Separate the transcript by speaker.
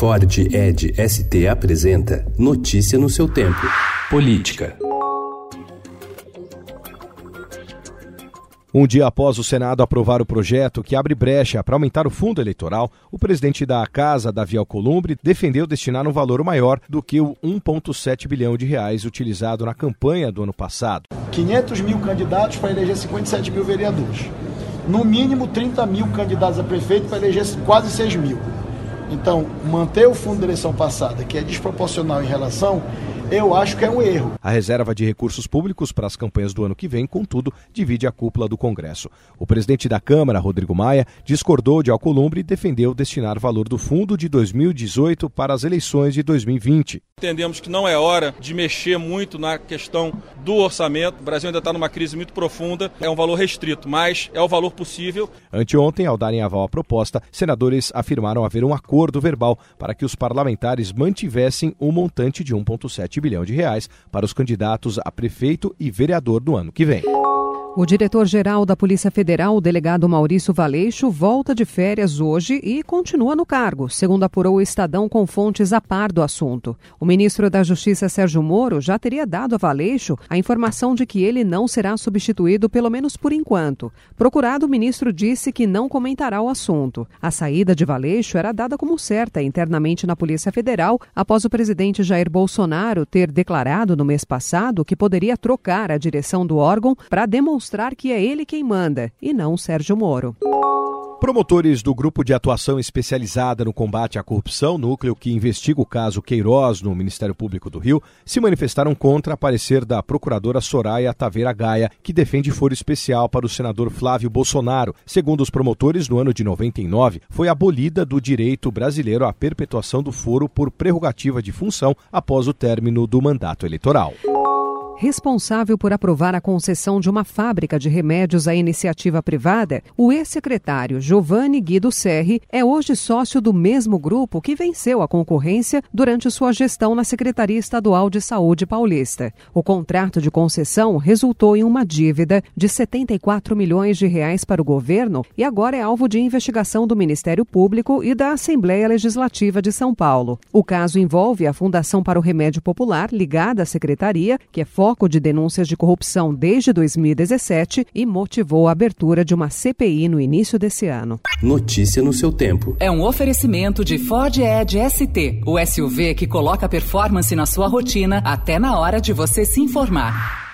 Speaker 1: Ford Ed ST apresenta Notícia no seu tempo. Política.
Speaker 2: Um dia após o Senado aprovar o projeto que abre brecha para aumentar o fundo eleitoral, o presidente da Casa, Davi Alcolumbre, defendeu destinar um valor maior do que o 1,7 bilhão de reais utilizado na campanha do ano passado.
Speaker 3: 500 mil candidatos para eleger 57 mil vereadores. No mínimo 30 mil candidatos a prefeito para eleger quase 6 mil. Então, manter o fundo da eleição passada, que é desproporcional em relação eu acho que é um erro.
Speaker 2: A reserva de recursos públicos para as campanhas do ano que vem, contudo, divide a cúpula do Congresso. O presidente da Câmara, Rodrigo Maia, discordou de Alcolumbre e defendeu destinar valor do fundo de 2018 para as eleições de 2020.
Speaker 4: Entendemos que não é hora de mexer muito na questão do orçamento. O Brasil ainda está numa crise muito profunda. É um valor restrito, mas é o valor possível.
Speaker 2: Anteontem, ao darem aval à proposta, senadores afirmaram haver um acordo verbal para que os parlamentares mantivessem o montante de 1,7 bilhão de reais para os candidatos a prefeito e vereador do ano que vem.
Speaker 5: O diretor-geral da Polícia Federal, o delegado Maurício Valeixo, volta de férias hoje e continua no cargo, segundo apurou o Estadão com fontes a par do assunto. O ministro da Justiça, Sérgio Moro, já teria dado a Valeixo a informação de que ele não será substituído, pelo menos por enquanto. Procurado, o ministro disse que não comentará o assunto. A saída de Valeixo era dada como certa internamente na Polícia Federal após o presidente Jair Bolsonaro ter declarado no mês passado que poderia trocar a direção do órgão para demonstrar demonstrar que é ele quem manda e não Sérgio Moro.
Speaker 2: Promotores do Grupo de Atuação Especializada no Combate à Corrupção, núcleo que investiga o caso Queiroz no Ministério Público do Rio, se manifestaram contra a parecer da procuradora Soraya Taveira Gaia, que defende foro especial para o senador Flávio Bolsonaro. Segundo os promotores, no ano de 99, foi abolida do direito brasileiro a perpetuação do foro por prerrogativa de função após o término do mandato eleitoral
Speaker 5: responsável por aprovar a concessão de uma fábrica de remédios à iniciativa privada, o ex-secretário Giovanni Guido Serri é hoje sócio do mesmo grupo que venceu a concorrência durante sua gestão na Secretaria Estadual de Saúde Paulista. O contrato de concessão resultou em uma dívida de 74 milhões de reais para o governo e agora é alvo de investigação do Ministério Público e da Assembleia Legislativa de São Paulo. O caso envolve a Fundação para o Remédio Popular, ligada à secretaria, que é foco de denúncias de corrupção desde 2017 e motivou a abertura de uma CPI no início desse ano.
Speaker 1: Notícia no seu tempo.
Speaker 6: É um oferecimento de Ford Edge ST, o SUV que coloca performance na sua rotina até na hora de você se informar.